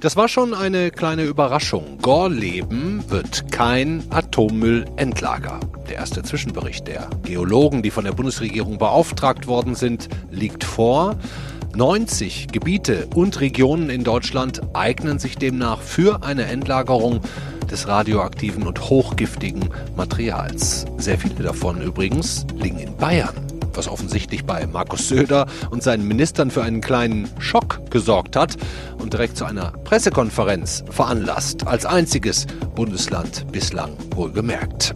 Das war schon eine kleine Überraschung. Gorleben wird kein Atommüllendlager. Der erste Zwischenbericht der Geologen, die von der Bundesregierung beauftragt worden sind, liegt vor. 90 Gebiete und Regionen in Deutschland eignen sich demnach für eine Endlagerung des radioaktiven und hochgiftigen Materials. Sehr viele davon übrigens liegen in Bayern was offensichtlich bei Markus Söder und seinen Ministern für einen kleinen Schock gesorgt hat und direkt zu einer Pressekonferenz veranlasst, als einziges Bundesland bislang wohlgemerkt.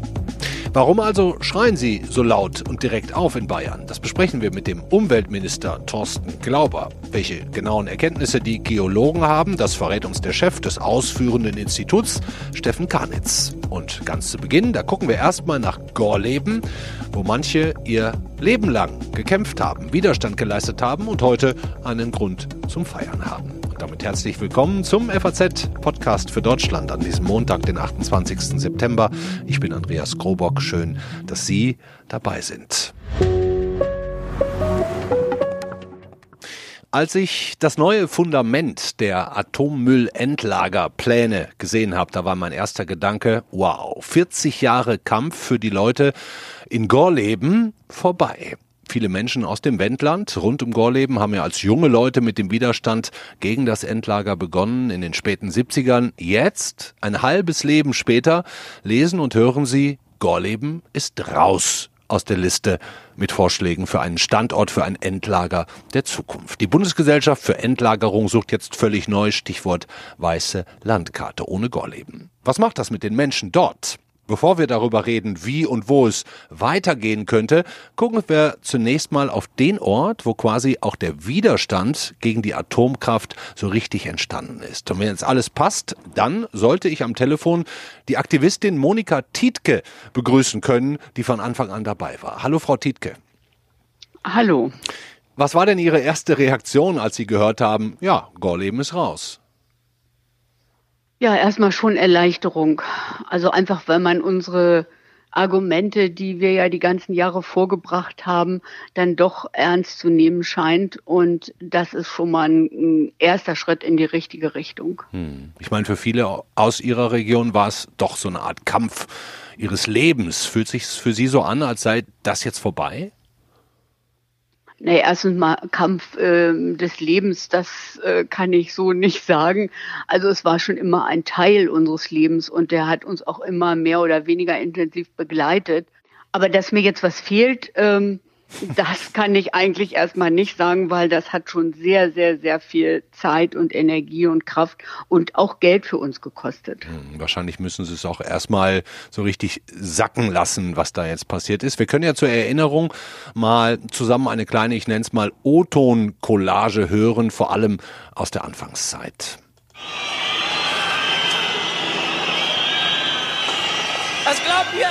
Warum also schreien Sie so laut und direkt auf in Bayern? Das besprechen wir mit dem Umweltminister Thorsten Glauber. Welche genauen Erkenntnisse die Geologen haben, das verrät uns der Chef des ausführenden Instituts, Steffen Karnitz. Und ganz zu Beginn, da gucken wir erstmal nach Gorleben, wo manche ihr Leben lang gekämpft haben, Widerstand geleistet haben und heute einen Grund zum Feiern haben. Und damit herzlich willkommen zum FAZ-Podcast für Deutschland an diesem Montag, den 28. September. Ich bin Andreas Grobock. Schön, dass Sie dabei sind. Als ich das neue Fundament der Atommüllendlagerpläne gesehen habe, da war mein erster Gedanke, wow, 40 Jahre Kampf für die Leute in Gorleben vorbei. Viele Menschen aus dem Wendland rund um Gorleben haben ja als junge Leute mit dem Widerstand gegen das Endlager begonnen in den späten 70ern. Jetzt, ein halbes Leben später, lesen und hören sie, Gorleben ist raus aus der Liste mit Vorschlägen für einen Standort für ein Endlager der Zukunft. Die Bundesgesellschaft für Endlagerung sucht jetzt völlig neu, Stichwort weiße Landkarte ohne Gorleben. Was macht das mit den Menschen dort? Bevor wir darüber reden, wie und wo es weitergehen könnte, gucken wir zunächst mal auf den Ort, wo quasi auch der Widerstand gegen die Atomkraft so richtig entstanden ist. Und wenn jetzt alles passt, dann sollte ich am Telefon die Aktivistin Monika Tietke begrüßen können, die von Anfang an dabei war. Hallo, Frau Tietke. Hallo. Was war denn Ihre erste Reaktion, als Sie gehört haben, ja, Gorleben ist raus? Ja, erstmal schon Erleichterung. Also einfach, weil man unsere Argumente, die wir ja die ganzen Jahre vorgebracht haben, dann doch ernst zu nehmen scheint. Und das ist schon mal ein, erster Schritt in die richtige Richtung. Hm. Ich meine, für viele aus Ihrer Region war es doch so eine Art Kampf Ihres Lebens. Fühlt sich für Sie so an, als sei das jetzt vorbei? Nee, erstens mal Kampf äh, des Lebens, das äh, kann ich so nicht sagen. Also es war schon immer ein Teil unseres Lebens und der hat uns auch immer mehr oder weniger intensiv begleitet. Aber dass mir jetzt was fehlt, ähm, das kann ich eigentlich erstmal nicht sagen, weil das hat schon sehr, sehr, sehr viel Zeit und Energie und Kraft und auch Geld für uns gekostet. Hm, wahrscheinlich müssen Sie es auch erstmal so richtig sacken lassen, was da jetzt passiert ist. Wir können ja zur Erinnerung mal zusammen eine kleine, ich nenne es mal O-Ton-Collage hören, vor allem aus der Anfangszeit. Was glaubt ihr?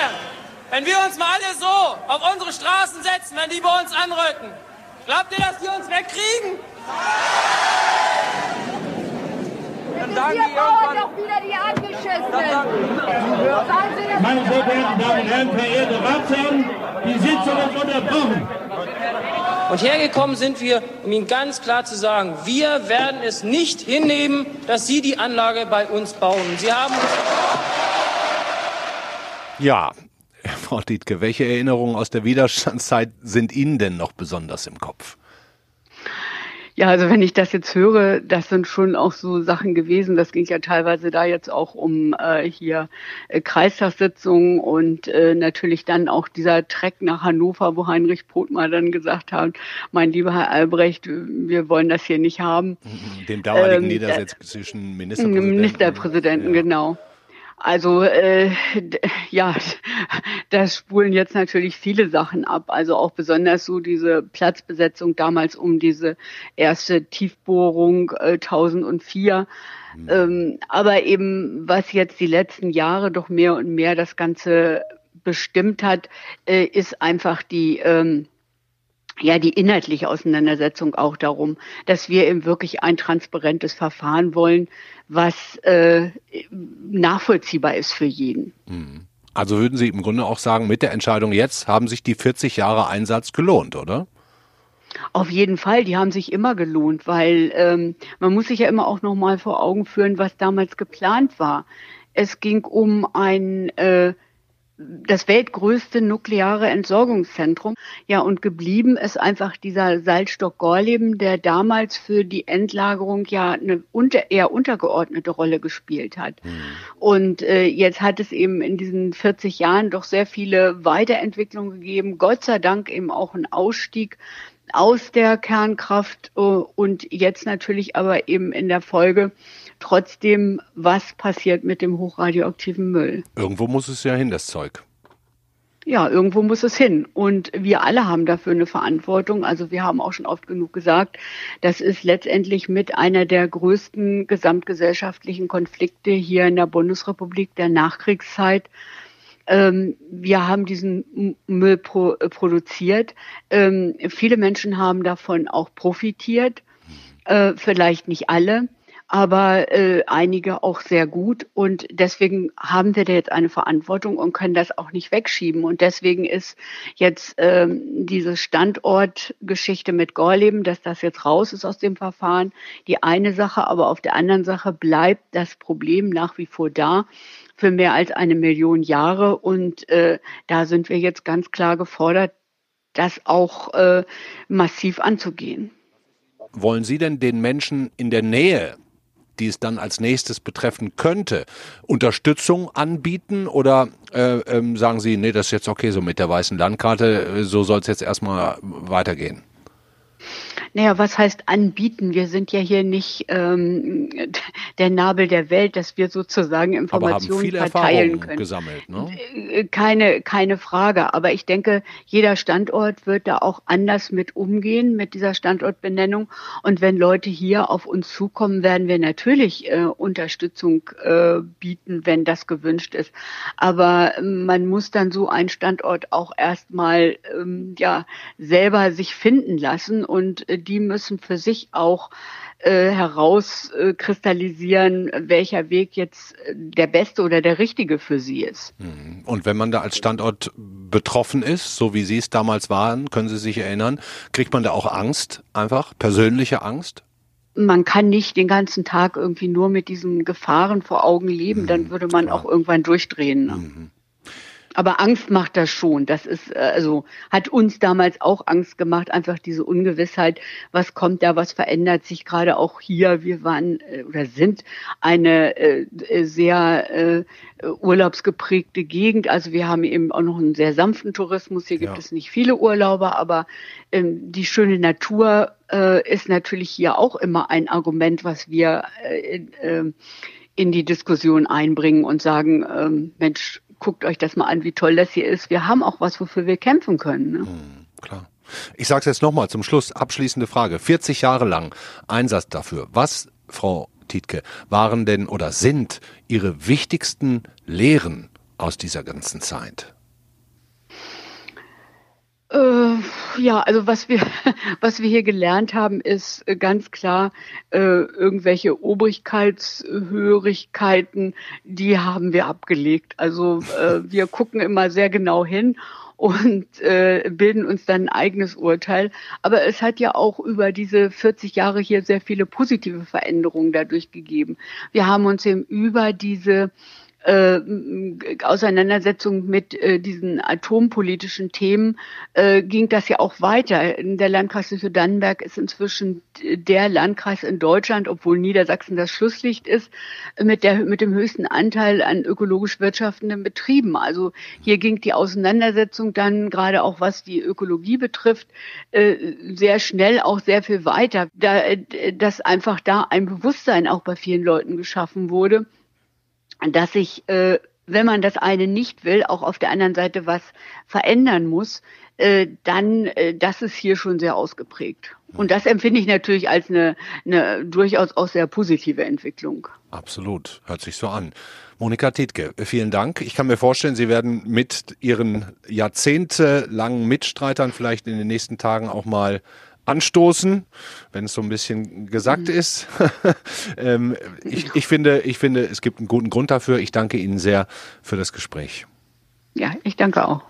Wenn wir uns mal alle so auf unsere Straßen setzen, wenn die bei uns anrücken, glaubt ihr, dass die uns wegkriegen? Dann sagen die doch wieder die angeschissen. Meine sehr verehrten Damen und Herren, verehrte Ratsherren, die Sitzung ist unterbrochen. Und hergekommen sind wir, um Ihnen ganz klar zu sagen, wir werden es nicht hinnehmen, dass Sie die Anlage bei uns bauen. Sie haben uns ja, Frau Dietke, welche Erinnerungen aus der Widerstandszeit sind Ihnen denn noch besonders im Kopf? Ja, also wenn ich das jetzt höre, das sind schon auch so Sachen gewesen. Das ging ja teilweise da jetzt auch um äh, hier äh, Kreistagssitzungen und äh, natürlich dann auch dieser Treck nach Hannover, wo Heinrich Pothmer dann gesagt hat, mein lieber Herr Albrecht, wir wollen das hier nicht haben. Dem damaligen ähm, niedersächsischen Ministerpräsidenten. Ministerpräsidenten, ja. genau. Also äh, ja, da spulen jetzt natürlich viele Sachen ab. Also auch besonders so diese Platzbesetzung damals um diese erste Tiefbohrung äh, 1004. Mhm. Ähm, aber eben was jetzt die letzten Jahre doch mehr und mehr das Ganze bestimmt hat, äh, ist einfach die ähm, ja die inhaltliche Auseinandersetzung auch darum, dass wir eben wirklich ein transparentes Verfahren wollen, was äh, nachvollziehbar ist für jeden. Mhm. Also würden Sie im Grunde auch sagen, mit der Entscheidung jetzt haben sich die 40 Jahre Einsatz gelohnt, oder? Auf jeden Fall, die haben sich immer gelohnt, weil ähm, man muss sich ja immer auch noch mal vor Augen führen, was damals geplant war. Es ging um ein äh, das weltgrößte nukleare Entsorgungszentrum. Ja, und geblieben ist einfach dieser Salzstock Gorleben, der damals für die Endlagerung ja eine unter, eher untergeordnete Rolle gespielt hat. Mhm. Und äh, jetzt hat es eben in diesen 40 Jahren doch sehr viele Weiterentwicklungen gegeben. Gott sei Dank eben auch ein Ausstieg aus der Kernkraft äh, und jetzt natürlich aber eben in der Folge trotzdem, was passiert mit dem hochradioaktiven Müll. Irgendwo muss es ja hin, das Zeug. Ja, irgendwo muss es hin. Und wir alle haben dafür eine Verantwortung. Also wir haben auch schon oft genug gesagt, das ist letztendlich mit einer der größten gesamtgesellschaftlichen Konflikte hier in der Bundesrepublik der Nachkriegszeit. Ähm, wir haben diesen Müll pro, äh, produziert. Ähm, viele Menschen haben davon auch profitiert, äh, vielleicht nicht alle aber äh, einige auch sehr gut. Und deswegen haben wir da jetzt eine Verantwortung und können das auch nicht wegschieben. Und deswegen ist jetzt ähm, diese Standortgeschichte mit Gorleben, dass das jetzt raus ist aus dem Verfahren, die eine Sache, aber auf der anderen Sache bleibt das Problem nach wie vor da für mehr als eine Million Jahre. Und äh, da sind wir jetzt ganz klar gefordert, das auch äh, massiv anzugehen. Wollen Sie denn den Menschen in der Nähe die es dann als nächstes betreffen könnte, Unterstützung anbieten oder äh, ähm, sagen Sie, nee, das ist jetzt okay so mit der weißen Landkarte, äh, so soll es jetzt erstmal weitergehen? Naja, was heißt anbieten? Wir sind ja hier nicht ähm, der Nabel der Welt, dass wir sozusagen Informationen verteilen können. Gesammelt, ne? Äh, keine, keine Frage. Aber ich denke, jeder Standort wird da auch anders mit umgehen, mit dieser Standortbenennung. Und wenn Leute hier auf uns zukommen, werden wir natürlich äh, Unterstützung äh, bieten, wenn das gewünscht ist. Aber man muss dann so einen Standort auch erstmal ähm, ja selber sich finden lassen und äh, die müssen für sich auch äh, herauskristallisieren, welcher Weg jetzt äh, der beste oder der richtige für sie ist. Mhm. Und wenn man da als Standort betroffen ist, so wie Sie es damals waren, können Sie sich erinnern, kriegt man da auch Angst, einfach persönliche Angst? man kann nicht den ganzen Tag irgendwie nur mit diesen Gefahren vor Augen leben, dann mhm, würde man auch irgendwann durchdrehen. Ne? Aber Angst macht das schon. Das ist, äh, also, hat uns damals auch Angst gemacht, einfach diese Ungewissheit, was kommt da, was verändert sich gerade auch hier. Wir waren äh, oder sind eine äh, sehr äh, urlaubsgeprägte Gegend. Also wir haben eben auch noch einen sehr sanften Tourismus. Hier gibt ja. es nicht viele Urlauber, aber ähm, die schöne Natur äh, ist natürlich hier auch immer ein Argument, was wir äh, äh, in die Diskussion einbringen und sagen, ähm, Mensch, guckt euch das mal an, wie toll das hier ist. Wir haben auch was, wofür wir kämpfen können. Ne? Hm, klar. Ich sage es jetzt nochmal zum Schluss, abschließende Frage. 40 Jahre lang Einsatz dafür. Was, Frau Tietke, waren denn oder sind Ihre wichtigsten Lehren aus dieser ganzen Zeit? Äh, ja, also was wir, was wir hier gelernt haben, ist äh, ganz klar, äh, irgendwelche Obrigkeitshörigkeiten, die haben wir abgelegt. Also äh, wir gucken immer sehr genau hin und äh, bilden uns dann ein eigenes Urteil. Aber es hat ja auch über diese 40 Jahre hier sehr viele positive Veränderungen dadurch gegeben. Wir haben uns eben über diese äh, Auseinandersetzung mit äh, diesen atompolitischen Themen äh, ging das ja auch weiter. Der Landkreis Südannenberg ist inzwischen der Landkreis in Deutschland, obwohl Niedersachsen das Schlusslicht ist, mit, der, mit dem höchsten Anteil an ökologisch wirtschaftenden Betrieben. Also hier ging die Auseinandersetzung dann gerade auch was die Ökologie betrifft, äh, sehr schnell auch sehr viel weiter, da, äh, dass einfach da ein Bewusstsein auch bei vielen Leuten geschaffen wurde dass sich, äh, wenn man das eine nicht will, auch auf der anderen Seite was verändern muss, äh, dann äh, das ist hier schon sehr ausgeprägt. Und das empfinde ich natürlich als eine, eine durchaus auch sehr positive Entwicklung. Absolut, hört sich so an. Monika Tietke, vielen Dank. Ich kann mir vorstellen, Sie werden mit Ihren jahrzehntelangen Mitstreitern vielleicht in den nächsten Tagen auch mal anstoßen, wenn es so ein bisschen gesagt mhm. ist. ähm, ich, ich, finde, ich finde, es gibt einen guten Grund dafür. Ich danke Ihnen sehr für das Gespräch. Ja, ich danke auch.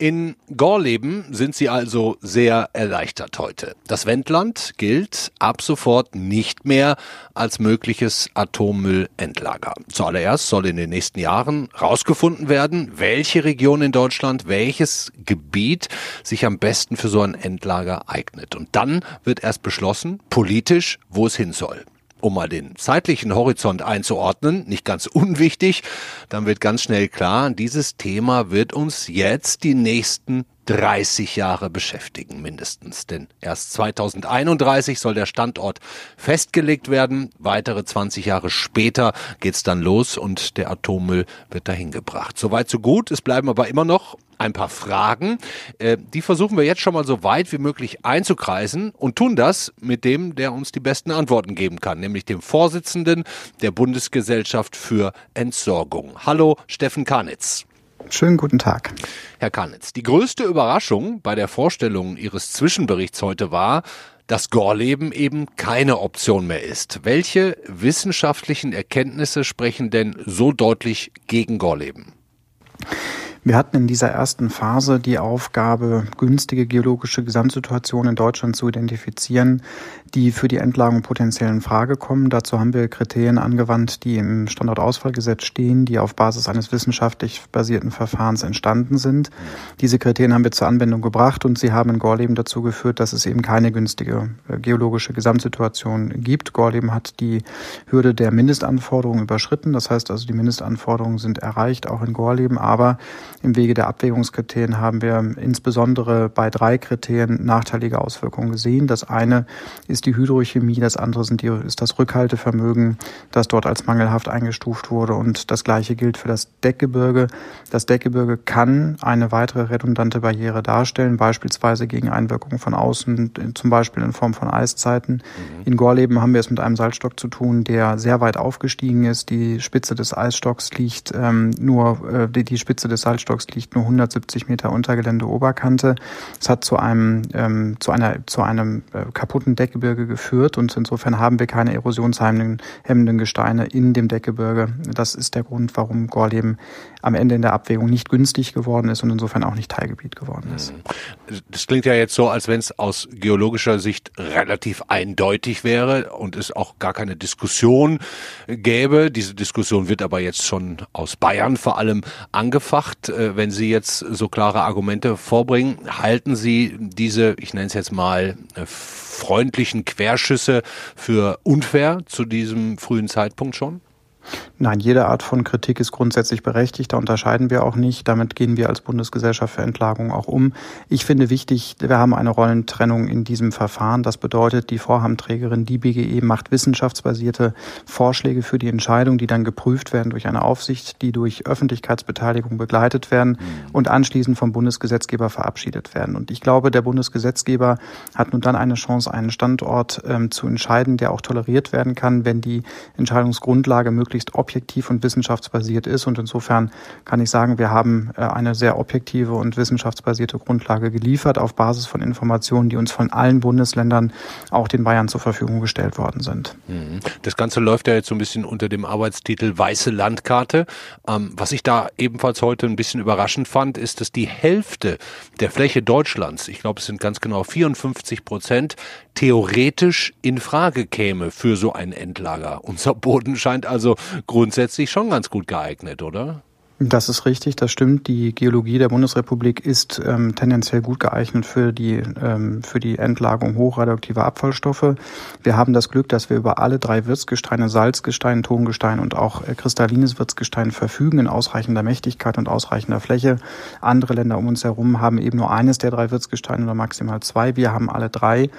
In Gorleben sind Sie also sehr erleichtert heute. Das Wendland gilt ab sofort nicht mehr als mögliches Atommüllendlager. Zuallererst soll in den nächsten Jahren herausgefunden werden, welche Region in Deutschland, welches Gebiet sich am besten für so ein Endlager eignet. Und dann wird erst beschlossen, politisch, wo es hin soll um mal den zeitlichen Horizont einzuordnen, nicht ganz unwichtig, dann wird ganz schnell klar, dieses Thema wird uns jetzt die nächsten 30 Jahre beschäftigen, mindestens. Denn erst 2031 soll der Standort festgelegt werden. Weitere 20 Jahre später geht's dann los und der Atommüll wird dahin gebracht. Soweit so gut. Es bleiben aber immer noch ein paar Fragen. Äh, die versuchen wir jetzt schon mal so weit wie möglich einzukreisen und tun das mit dem, der uns die besten Antworten geben kann, nämlich dem Vorsitzenden der Bundesgesellschaft für Entsorgung. Hallo, Steffen Karnitz. Schönen guten Tag. Herr Karnitz, die größte Überraschung bei der Vorstellung Ihres Zwischenberichts heute war, dass Gorleben eben keine Option mehr ist. Welche wissenschaftlichen Erkenntnisse sprechen denn so deutlich gegen Gorleben? Wir hatten in dieser ersten Phase die Aufgabe, günstige geologische Gesamtsituationen in Deutschland zu identifizieren, die für die Endlagerung potenziell in Frage kommen. Dazu haben wir Kriterien angewandt, die im Standortausfallgesetz stehen, die auf Basis eines wissenschaftlich basierten Verfahrens entstanden sind. Diese Kriterien haben wir zur Anwendung gebracht und sie haben in Gorleben dazu geführt, dass es eben keine günstige äh, geologische Gesamtsituation gibt. Gorleben hat die Hürde der Mindestanforderungen überschritten. Das heißt also, die Mindestanforderungen sind erreicht, auch in Gorleben, aber im Wege der Abwägungskriterien haben wir insbesondere bei drei Kriterien nachteilige Auswirkungen gesehen. Das eine ist die Hydrochemie, das andere sind die, ist das Rückhaltevermögen, das dort als mangelhaft eingestuft wurde. Und das Gleiche gilt für das Deckgebirge. Das Deckgebirge kann eine weitere redundante Barriere darstellen, beispielsweise gegen Einwirkungen von außen, zum Beispiel in Form von Eiszeiten. Mhm. In Gorleben haben wir es mit einem Salzstock zu tun, der sehr weit aufgestiegen ist. Die Spitze des Eisstocks liegt ähm, nur, äh, die, die Spitze des Salzstocks Waldstocks liegt nur 170 Meter unter Geländeoberkante. Es hat zu einem, ähm, zu einer, zu einem äh, kaputten Deckgebirge geführt und insofern haben wir keine erosionshemmenden Gesteine in dem Deckgebirge. Das ist der Grund, warum Gorleben am Ende in der Abwägung nicht günstig geworden ist und insofern auch nicht Teilgebiet geworden ist. Das klingt ja jetzt so, als wenn es aus geologischer Sicht relativ eindeutig wäre und es auch gar keine Diskussion gäbe. Diese Diskussion wird aber jetzt schon aus Bayern vor allem angefacht. Äh, wenn Sie jetzt so klare Argumente vorbringen, halten Sie diese, ich nenne es jetzt mal, äh, freundlichen Querschüsse für unfair zu diesem frühen Zeitpunkt schon? Nein, jede Art von Kritik ist grundsätzlich berechtigt. Da unterscheiden wir auch nicht. Damit gehen wir als Bundesgesellschaft für Entlagerung auch um. Ich finde wichtig, wir haben eine Rollentrennung in diesem Verfahren. Das bedeutet, die Vorhabenträgerin, die BGE, macht wissenschaftsbasierte Vorschläge für die Entscheidung, die dann geprüft werden durch eine Aufsicht, die durch Öffentlichkeitsbeteiligung begleitet werden mhm. und anschließend vom Bundesgesetzgeber verabschiedet werden. Und ich glaube, der Bundesgesetzgeber hat nun dann eine Chance, einen Standort ähm, zu entscheiden, der auch toleriert werden kann, wenn die Entscheidungsgrundlage möglichst möglichst objektiv und wissenschaftsbasiert ist. Und insofern kann ich sagen, wir haben äh, eine sehr objektive und wissenschaftsbasierte Grundlage geliefert auf Basis von Informationen, die uns von allen Bundesländern, auch den Bayern zur Verfügung gestellt worden sind. Mhm. Das Ganze läuft ja jetzt so ein bisschen unter dem Arbeitstitel Weiße Landkarte. Ähm, was ich da ebenfalls heute ein bisschen überraschend fand, ist, dass die Hälfte der Fläche Deutschlands, ich glaube es sind ganz genau 54 Prozent, theoretisch in Frage käme für so ein Endlager. Unser Boden scheint also grundsätzlich schon ganz gut geeignet, oder? Das ist richtig, das stimmt. Die Geologie der Bundesrepublik ist ähm, tendenziell gut geeignet für die, ähm, für die Endlagerung hochradioaktiver Abfallstoffe. Wir haben das Glück, dass wir über alle drei Wirtsgesteine, Salzgestein, Tongestein und auch äh, kristallines Wirtsgestein verfügen in ausreichender Mächtigkeit und ausreichender Fläche. Andere Länder um uns herum haben eben nur eines der drei Wirtsgesteine oder maximal zwei. Wir haben alle drei.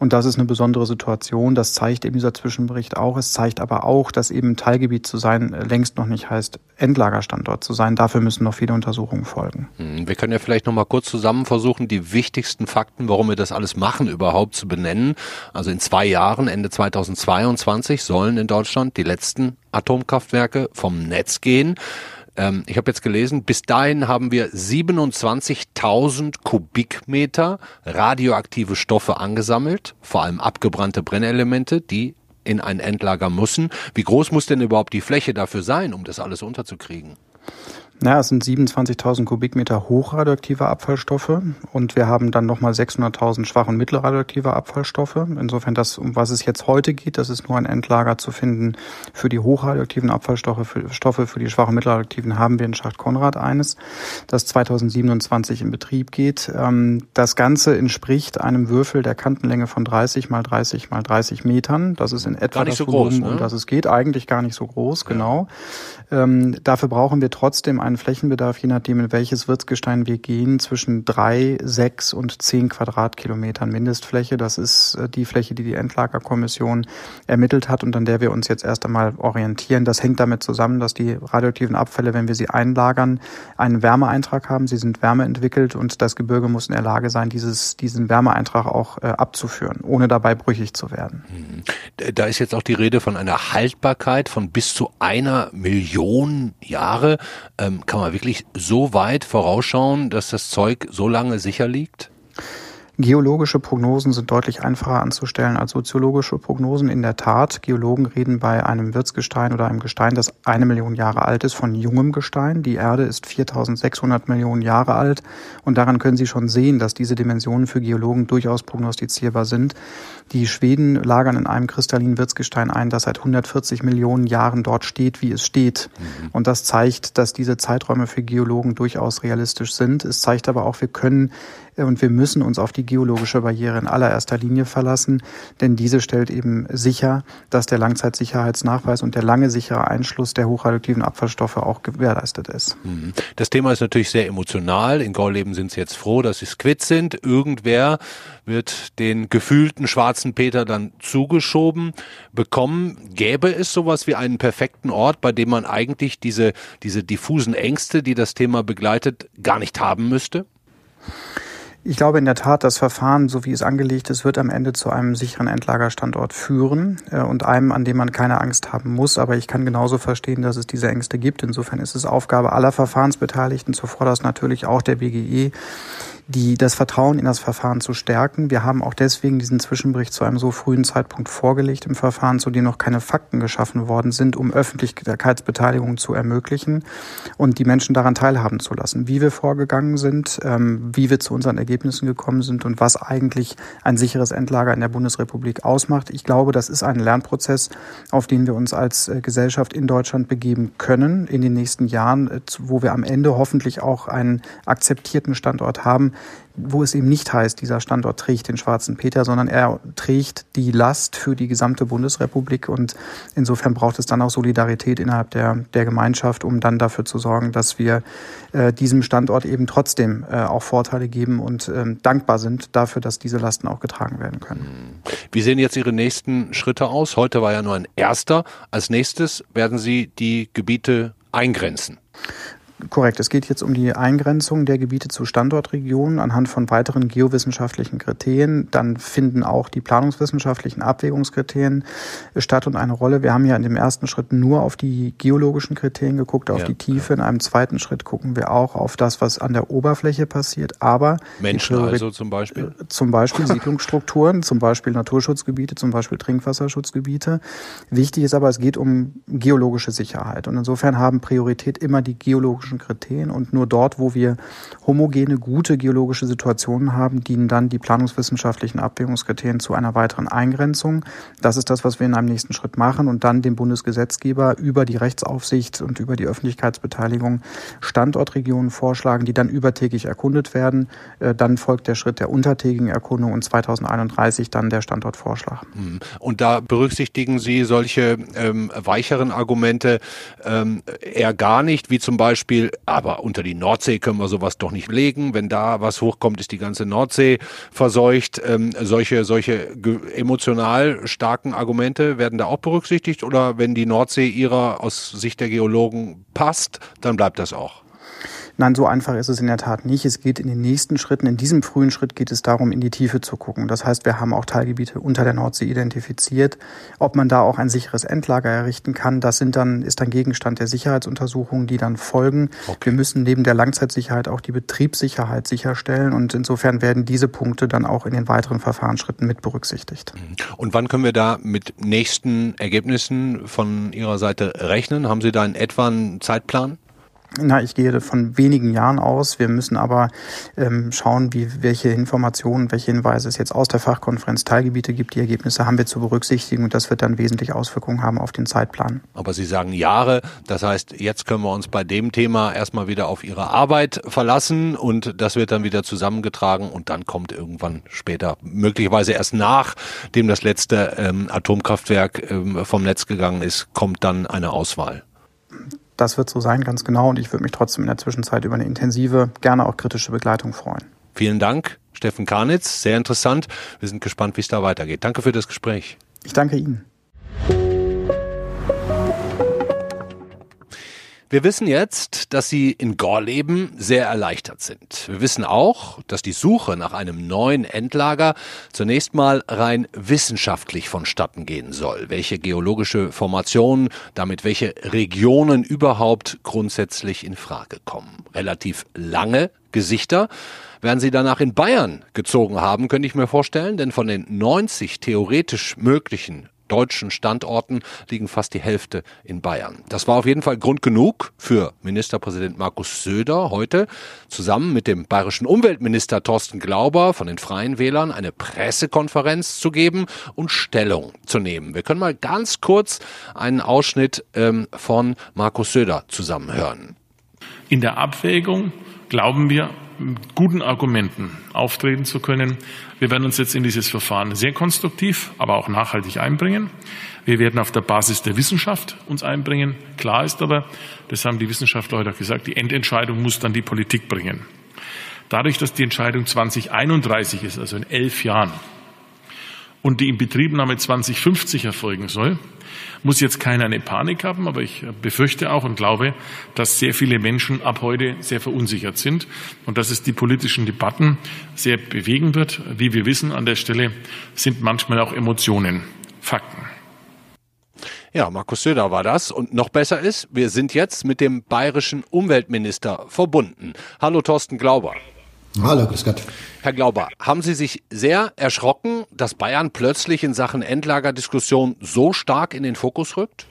Und das ist eine besondere Situation. Das zeigt eben dieser Zwischenbericht auch. Es zeigt aber auch, dass eben Teilgebiet zu sein äh, längst noch nicht heißt Endlagerstandort zu sein. Dafür müssen noch viele Untersuchungen folgen. Hm, wir können ja vielleicht noch mal kurz zusammen versuchen, die wichtigsten Fakten, warum wir das alles machen, überhaupt zu benennen. Also in zwei Jahren, Ende 2022, sollen in Deutschland die letzten Atomkraftwerke vom Netz gehen. Ähm, ich habe jetzt gelesen, bis dahin haben wir 27.000 Kubikmeter radioaktive Stoffe angesammelt, vor allem abgebrannte Brennelemente, die in ein Endlager müssen. Wie groß muss denn überhaupt die Fläche dafür sein, um das alles unterzukriegen? Ja, es sind 27.000 Kubikmeter hochradioaktive Abfallstoffe und wir haben dann nochmal 600.000 schwach- und mittelradioaktive Abfallstoffe. Insofern das, um was es jetzt heute geht, das ist nur ein Endlager zu finden für die hochradioaktiven Abfallstoffe. Für, Stoffe, für die schwach- und mittelradioaktiven haben wir in Schacht Konrad eines, das 2027 in Betrieb geht. Ähm, das Ganze entspricht einem Würfel der Kantenlänge von 30 mal 30 mal 30 Metern. Das ist in etwa das so Volumen, groß, ne? um das es geht. Eigentlich gar nicht so groß, genau. Ähm, dafür brauchen wir trotzdem einen Flächenbedarf, je nachdem, in welches Wirtsgestein wir gehen, zwischen drei, sechs und zehn Quadratkilometern Mindestfläche. Das ist äh, die Fläche, die die Endlagerkommission ermittelt hat und an der wir uns jetzt erst einmal orientieren. Das hängt damit zusammen, dass die radioaktiven Abfälle, wenn wir sie einlagern, einen Wärmeeintrag haben. Sie sind wärmeentwickelt und das Gebirge muss in der Lage sein, dieses, diesen Wärmeeintrag auch äh, abzuführen, ohne dabei brüchig zu werden. Da ist jetzt auch die Rede von einer Haltbarkeit von bis zu einer Million Jahre. Ähm, kann man wirklich so weit vorausschauen, dass das Zeug so lange sicher liegt? Geologische Prognosen sind deutlich einfacher anzustellen als soziologische Prognosen. In der Tat, Geologen reden bei einem Wirtsgestein oder einem Gestein, das eine Million Jahre alt ist, von jungem Gestein. Die Erde ist 4600 Millionen Jahre alt und daran können Sie schon sehen, dass diese Dimensionen für Geologen durchaus prognostizierbar sind. Die Schweden lagern in einem kristallinen Wirtsgestein ein, das seit 140 Millionen Jahren dort steht, wie es steht. Und das zeigt, dass diese Zeiträume für Geologen durchaus realistisch sind. Es zeigt aber auch, wir können und wir müssen uns auf die geologische Barriere in allererster Linie verlassen, denn diese stellt eben sicher, dass der Langzeitsicherheitsnachweis und der lange sichere Einschluss der hochradioaktiven Abfallstoffe auch gewährleistet ist. Mhm. Das Thema ist natürlich sehr emotional. In Gorleben sind sie jetzt froh, dass sie es quitt sind. Irgendwer wird den gefühlten schwarzen Peter dann zugeschoben bekommen. Gäbe es sowas wie einen perfekten Ort, bei dem man eigentlich diese, diese diffusen Ängste, die das Thema begleitet, gar nicht haben müsste? Ich glaube in der Tat, das Verfahren, so wie es angelegt ist, wird am Ende zu einem sicheren Endlagerstandort führen äh, und einem, an dem man keine Angst haben muss. Aber ich kann genauso verstehen, dass es diese Ängste gibt. Insofern ist es Aufgabe aller Verfahrensbeteiligten, zuvorderst natürlich auch der BGE, die, das Vertrauen in das Verfahren zu stärken. Wir haben auch deswegen diesen Zwischenbericht zu einem so frühen Zeitpunkt vorgelegt im Verfahren, zu dem noch keine Fakten geschaffen worden sind, um Öffentlichkeitsbeteiligung zu ermöglichen und die Menschen daran teilhaben zu lassen, wie wir vorgegangen sind, ähm, wie wir zu unseren Ergebnissen gekommen sind und was eigentlich ein sicheres Endlager in der Bundesrepublik ausmacht. Ich glaube, das ist ein Lernprozess, auf den wir uns als äh, Gesellschaft in Deutschland begeben können in den nächsten Jahren, äh, wo wir am Ende hoffentlich auch einen akzeptierten Standort haben, wo es eben nicht heißt, dieser Standort trägt den schwarzen Peter, sondern er trägt die Last für die gesamte Bundesrepublik und insofern braucht es dann auch Solidarität innerhalb der, der Gemeinschaft, um dann dafür zu sorgen, dass wir äh, diesem Standort eben trotzdem äh, auch Vorteile geben und ähm, dankbar sind dafür, dass diese Lasten auch getragen werden können. Wie sehen jetzt Ihre nächsten Schritte aus? Heute war ja nur ein erster. Als nächstes werden Sie die Gebiete eingrenzen. Korrekt. Es geht jetzt um die Eingrenzung der Gebiete zu Standortregionen anhand von weiteren geowissenschaftlichen Kriterien. Dann finden auch die planungswissenschaftlichen Abwägungskriterien statt und eine Rolle. Wir haben ja in dem ersten Schritt nur auf die geologischen Kriterien geguckt, auf Ja, die Tiefe. In einem zweiten Schritt gucken wir auch auf das, was an der Oberfläche passiert. Aber Menschen also zum Beispiel. zum Beispiel Siedlungsstrukturen, zum Beispiel Naturschutzgebiete, zum Beispiel Trinkwasserschutzgebiete. Wichtig ist aber, es geht um geologische Sicherheit. Und insofern haben Priorität immer die geologischen Kriterien. Und nur dort, wo wir homogene, gute geologische Situationen haben, dienen dann die planungswissenschaftlichen Abwägungskriterien zu einer weiteren Eingrenzung. Das ist das, was wir in einem nächsten Schritt machen und dann dem Bundesgesetzgeber über die Rechtsaufsicht und über die Öffentlichkeitsbeteiligung Standortregionen vorschlagen, die dann übertägig erkundet werden. Äh, Dann folgt der Schritt der untertägigen Erkundung und 2031 dann der Standortvorschlag. Und da berücksichtigen Sie solche ähm, weicheren Argumente ähm, eher gar nicht, wie zum Beispiel, aber unter die Nordsee können wir sowas doch nicht legen. Wenn da was hochkommt, ist die ganze Nordsee verseucht. Ähm, solche solche emotional starken Argumente werden da auch berücksichtigt oder wenn die Nordsee ihrer aus Sicht der Geologen passt, dann bleibt das auch. Nein, so einfach ist es in der Tat nicht. Es geht in den nächsten Schritten, in diesem frühen Schritt geht es darum, in die Tiefe zu gucken. Das heißt, wir haben auch Teilgebiete unter der Nordsee identifiziert. Ob man da auch ein sicheres Endlager errichten kann, das sind dann, ist dann Gegenstand der Sicherheitsuntersuchungen, die dann folgen. Wir müssen neben der Langzeitsicherheit auch die Betriebssicherheit sicherstellen und insofern werden diese Punkte dann auch in den weiteren Verfahrensschritten mit berücksichtigt. Und wann können wir da mit nächsten Ergebnissen von Ihrer Seite rechnen? Haben Sie da in etwa einen Zeitplan? Na, ich gehe von wenigen Jahren aus. Wir müssen aber ähm, schauen, wie, welche Informationen, welche Hinweise es jetzt aus der Fachkonferenz Teilgebiete gibt. Die Ergebnisse haben wir zu berücksichtigen und das wird dann wesentlich Auswirkungen haben auf den Zeitplan. Aber Sie sagen Jahre. Das heißt, jetzt können wir uns bei dem Thema erstmal wieder auf Ihre Arbeit verlassen und das wird dann wieder zusammengetragen und dann kommt irgendwann später, möglicherweise erst nachdem das letzte ähm, Atomkraftwerk ähm, vom Netz gegangen ist, kommt dann eine Auswahl. Das wird so sein, ganz genau. Und ich würde mich trotzdem in der Zwischenzeit über eine intensive, gerne auch kritische Begleitung freuen. Vielen Dank, Steffen Karnitz. Sehr interessant. Wir sind gespannt, wie es da weitergeht. Danke für das Gespräch. Ich danke Ihnen. Wir wissen jetzt, dass Sie in Gorleben sehr erleichtert sind. Wir wissen auch, dass die Suche nach einem neuen Endlager zunächst mal rein wissenschaftlich vonstatten gehen soll. Welche geologische Formationen, damit welche Regionen überhaupt grundsätzlich in Frage kommen. Relativ lange Gesichter werden sie danach in Bayern gezogen haben, könnte ich mir vorstellen, denn von den 90 theoretisch möglichen deutschen Standorten liegen fast die Hälfte in Bayern. Das war auf jeden Fall Grund genug für Ministerpräsident Markus Söder heute zusammen mit dem bayerischen Umweltminister Thorsten Glauber von den Freien Wählern eine Pressekonferenz zu geben und Stellung zu nehmen. Wir können mal ganz kurz einen Ausschnitt ähm, von Markus Söder zusammenhören. In der Abwägung glauben wir, guten Argumenten auftreten zu können. Wir werden uns jetzt in dieses Verfahren sehr konstruktiv, aber auch nachhaltig einbringen. Wir werden auf der Basis der Wissenschaft uns einbringen. Klar ist aber, das haben die Wissenschaftler heute auch gesagt, die Endentscheidung muss dann die Politik bringen. Dadurch, dass die Entscheidung 2031 ist, also in elf Jahren, und die Inbetriebnahme 2050 erfolgen soll, muss jetzt keiner eine Panik haben, aber ich befürchte auch und glaube, dass sehr viele Menschen ab heute sehr verunsichert sind und dass es die politischen Debatten sehr bewegen wird. Wie wir wissen, an der Stelle sind manchmal auch Emotionen Fakten. Ja, Markus Söder war das. Und noch besser ist, wir sind jetzt mit dem bayerischen Umweltminister verbunden. Hallo Thorsten Glauber. Hallo, grüß Gott. Herr Glauber, haben Sie sich sehr erschrocken, dass Bayern plötzlich in Sachen Endlagerdiskussion so stark in den Fokus rückt?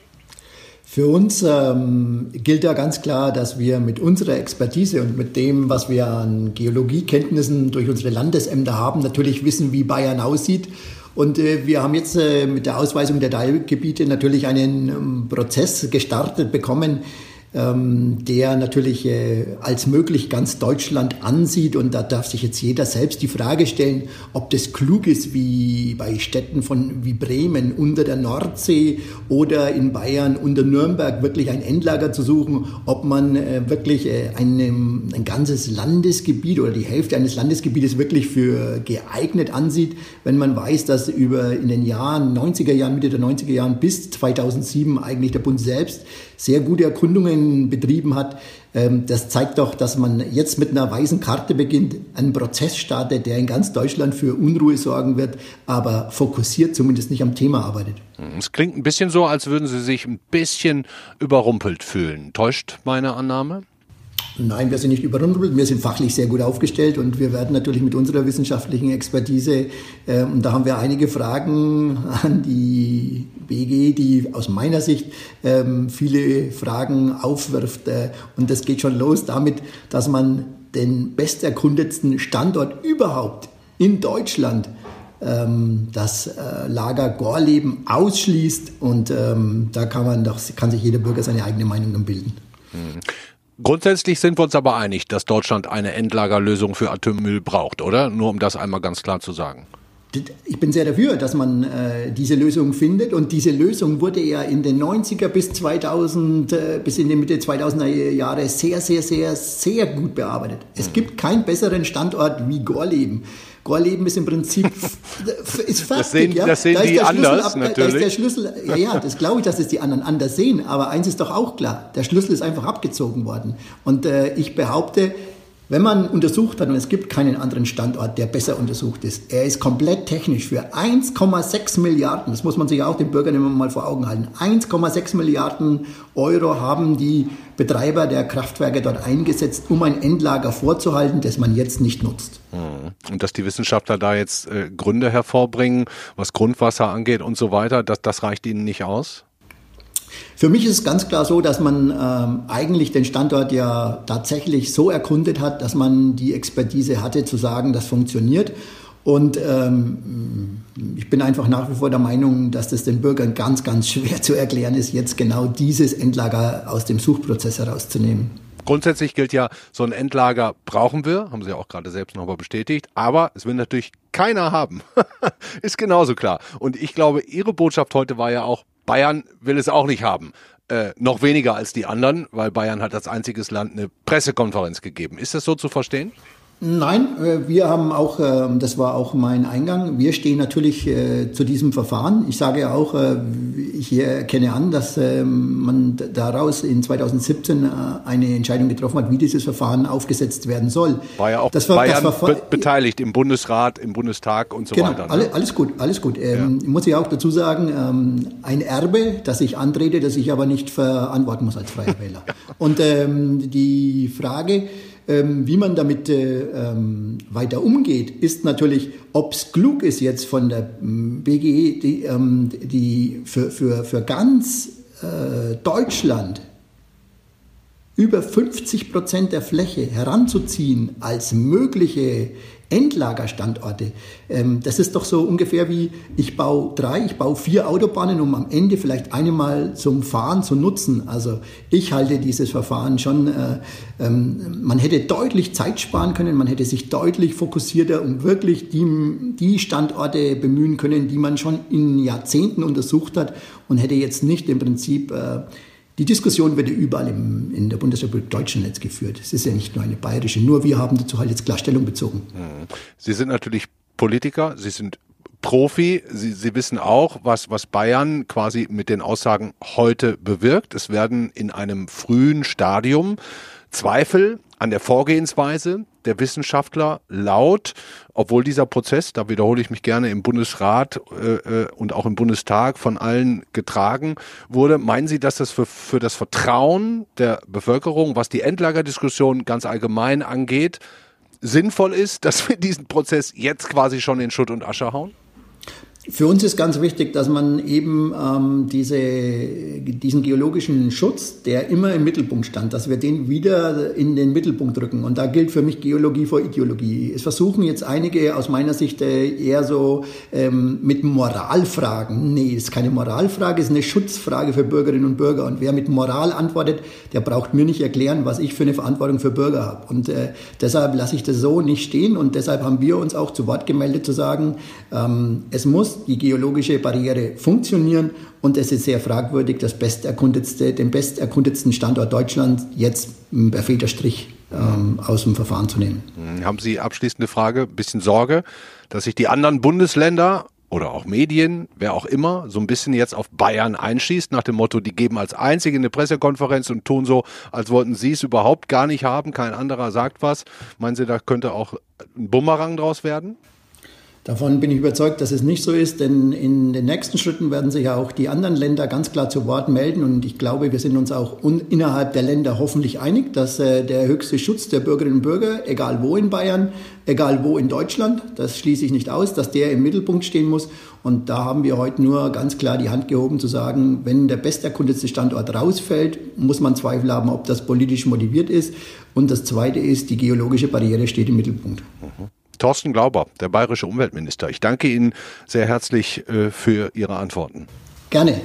Für uns ähm, gilt ja ganz klar, dass wir mit unserer Expertise und mit dem, was wir an Geologiekenntnissen durch unsere Landesämter haben, natürlich wissen, wie Bayern aussieht. Und äh, wir haben jetzt äh, mit der Ausweisung der Teilgebiete natürlich einen ähm, Prozess gestartet bekommen, der natürlich äh, als möglich ganz Deutschland ansieht. Und da darf sich jetzt jeder selbst die Frage stellen, ob das klug ist, wie bei Städten von wie Bremen unter der Nordsee oder in Bayern unter Nürnberg wirklich ein Endlager zu suchen, ob man äh, wirklich äh, ein, ein ganzes Landesgebiet oder die Hälfte eines Landesgebietes wirklich für geeignet ansieht, wenn man weiß, dass über in den Jahren 90er Jahren, Mitte der 90er Jahren bis 2007 eigentlich der Bund selbst sehr gute Erkundungen betrieben hat. Ähm, das zeigt doch, dass man jetzt mit einer weißen Karte beginnt, einen Prozess startet, der in ganz Deutschland für Unruhe sorgen wird, aber fokussiert zumindest nicht am Thema arbeitet. Es klingt ein bisschen so, als würden Sie sich ein bisschen überrumpelt fühlen. Täuscht meine Annahme? Nein, wir sind nicht überrumpelt, wir sind fachlich sehr gut aufgestellt und wir werden natürlich mit unserer wissenschaftlichen Expertise, äh, und da haben wir einige Fragen an die BG, die aus meiner Sicht ähm, viele Fragen aufwirft. Äh, und das geht schon los damit, dass man den besterkundetsten Standort überhaupt in Deutschland ähm, das äh, Lager Gorleben ausschließt und ähm, da kann man doch, kann sich jeder Bürger seine eigene Meinung bilden. Grundsätzlich sind wir uns aber einig, dass Deutschland eine Endlagerlösung für Atommüll braucht, oder? Nur um das einmal ganz klar zu sagen. Ich bin sehr dafür, dass man äh, diese Lösung findet und diese Lösung wurde ja in den 90er bis 2000 äh, bis in die Mitte 2000er Jahre sehr sehr sehr sehr gut bearbeitet. Es mhm. gibt keinen besseren Standort wie Gorleben. Gorleben ist im Prinzip ist fertig. Das sehen, ja? das sehen da die anders natürlich. Da ist der Schlüssel, ja, ja, das glaube ich, dass es die anderen anders sehen. Aber eins ist doch auch klar: Der Schlüssel ist einfach abgezogen worden. Und äh, ich behaupte, wenn man untersucht hat, und es gibt keinen anderen Standort, der besser untersucht ist, er ist komplett technisch für 1,6 Milliarden, das muss man sich auch den Bürgern immer mal vor Augen halten, 1,6 Milliarden Euro haben die Betreiber der Kraftwerke dort eingesetzt, um ein Endlager vorzuhalten, das man jetzt nicht nutzt. Hm. Und dass die Wissenschaftler da jetzt äh, Gründe hervorbringen, was Grundwasser angeht und so weiter, das, das reicht ihnen nicht aus? Für mich ist es ganz klar so, dass man ähm, eigentlich den Standort ja tatsächlich so erkundet hat, dass man die Expertise hatte, zu sagen, das funktioniert. Und ähm, ich bin einfach nach wie vor der Meinung, dass das den Bürgern ganz, ganz schwer zu erklären ist, jetzt genau dieses Endlager aus dem Suchprozess herauszunehmen. Grundsätzlich gilt ja, so ein Endlager brauchen wir, haben Sie ja auch gerade selbst nochmal bestätigt, aber es will natürlich keiner haben. ist genauso klar. Und ich glaube, Ihre Botschaft heute war ja auch, Bayern will es auch nicht haben. Äh, noch weniger als die anderen, weil Bayern hat als einziges Land eine Pressekonferenz gegeben. Ist das so zu verstehen? Nein, äh, wir haben auch, ähm, das war auch mein Eingang, wir stehen natürlich äh, zu diesem Verfahren. Ich sage ja auch, äh, ich erkenne an, dass ähm, man daraus in 2017 eine Entscheidung getroffen hat, wie dieses Verfahren aufgesetzt werden soll. War ja auch das war, Bayern das war, be beteiligt im Bundesrat, im Bundestag und so genau, weiter. Ne? alles gut, alles gut. Ähm, ja. Muss ich auch dazu sagen, ein Erbe, das ich antrete, das ich aber nicht verantworten muss als Freier Wähler. Und die Frage, ähm, wie man damit äh, ähm, weiter umgeht, ist natürlich, ob es klug ist jetzt von der ähm, BGE, die, ähm, die für, für, für ganz äh, Deutschland über 50 Prozent der Fläche heranzuziehen als mögliche Endlagerstandorte. Ähm, das ist doch so ungefähr wie, ich baue drei, ich baue vier Autobahnen, um am Ende vielleicht eine mal zum Fahren zu nutzen. Also ich halte dieses Verfahren schon, äh, ähm, man hätte deutlich Zeit sparen können, man hätte sich deutlich fokussierter um wirklich die, die Standorte bemühen können, die man schon in Jahrzehnten untersucht hat und hätte jetzt nicht im Prinzip äh, die Diskussion wird ja überall im, in der Bundesrepublik Deutschland jetzt geführt. Es ist ja nicht nur eine bayerische, nur wir haben dazu halt jetzt klar Stellung bezogen. Mhm. Sie sind natürlich Politiker, Sie sind Profi. Sie, Sie wissen auch, was, was Bayern quasi mit den Aussagen heute bewirkt. Es werden in einem frühen Stadium Zweifel an der Vorgehensweise der Wissenschaftler laut, obwohl dieser Prozess, da wiederhole ich mich gerne, im Bundesrat äh, äh, und auch im Bundestag von allen getragen wurde. Meinen Sie, dass das für, für das Vertrauen der Bevölkerung, was die Endlagerdiskussion ganz allgemein angeht, sinnvoll ist, dass wir diesen Prozess jetzt quasi schon in Schutt und Asche hauen? Für uns ist ganz wichtig, dass man eben ähm, diese, diesen geologischen Schutz, der immer im Mittelpunkt stand, dass wir den wieder in den Mittelpunkt rücken. Und da gilt für mich Geologie vor Ideologie. Es versuchen jetzt einige aus meiner Sicht äh, eher so ähm, mit Moralfragen. Nee, ist keine Moralfrage, ist eine Schutzfrage für Bürgerinnen und Bürger. Und wer mit Moral antwortet, der braucht mir nicht erklären, was ich für eine Verantwortung für Bürger habe. Und äh, deshalb lasse ich das so nicht stehen. Und deshalb haben wir uns auch zu Wort gemeldet, zu sagen, ähm, es muss die geologische Barriere funktionieren und es ist sehr fragwürdig, das besterkundetste, den besterkundetsten Standort Deutschlands jetzt per Federstrich ähm, aus dem Verfahren zu nehmen. Hm, haben Sie abschließende Frage, ein bisschen Sorge, dass sich die anderen Bundesländer oder auch Medien, wer auch immer, so ein bisschen jetzt auf Bayern einschießt, nach dem Motto, die geben als einzige eine Pressekonferenz und tun so, als wollten sie es überhaupt gar nicht haben, kein anderer sagt was. Meinen Sie, da könnte auch ein Bumerang draus werden? Davon bin ich überzeugt, dass es nicht so ist, denn in den nächsten Schritten werden sich auch die anderen Länder ganz klar zu Wort melden und ich glaube, wir sind uns auch innerhalb der Länder hoffentlich einig, dass äh, der höchste Schutz der Bürgerinnen und Bürger, egal wo in Bayern, egal wo in Deutschland, das schließe ich nicht aus, dass der im Mittelpunkt stehen muss und da haben wir heute nur ganz klar die Hand gehoben zu sagen, wenn der besterkundete Standort rausfällt, muss man Zweifel haben, ob das politisch motiviert ist und das Zweite ist, die geologische Barriere steht im Mittelpunkt. Mhm. Thorsten Glauber, der bayerische Umweltminister. Ich danke Ihnen sehr herzlich äh, für Ihre Antworten. Gerne.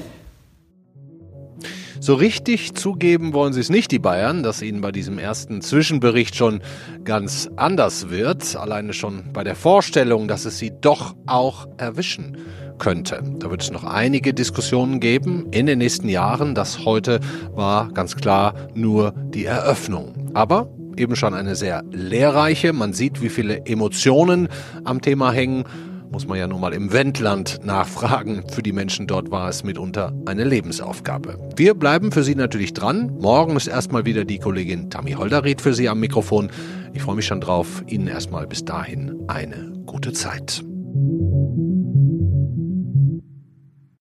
So richtig zugeben wollen sie es nicht, die Bayern, dass ihnen bei diesem ersten Zwischenbericht schon ganz anders wird. Alleine schon bei der Vorstellung, dass es sie doch auch erwischen könnte. Da wird es noch einige Diskussionen geben in den nächsten Jahren. Das heute war ganz klar nur die Eröffnung. Aber eben schon eine sehr lehrreiche. Man sieht, wie viele Emotionen am Thema hängen. Muss man ja nun mal im Wendland nachfragen. Für die Menschen dort war es mitunter eine Lebensaufgabe. Wir bleiben für Sie natürlich dran. Morgen ist erstmal wieder die Kollegin Tammy Holderried für Sie am Mikrofon. Ich freue mich schon drauf. Ihnen erstmal bis dahin eine gute Zeit.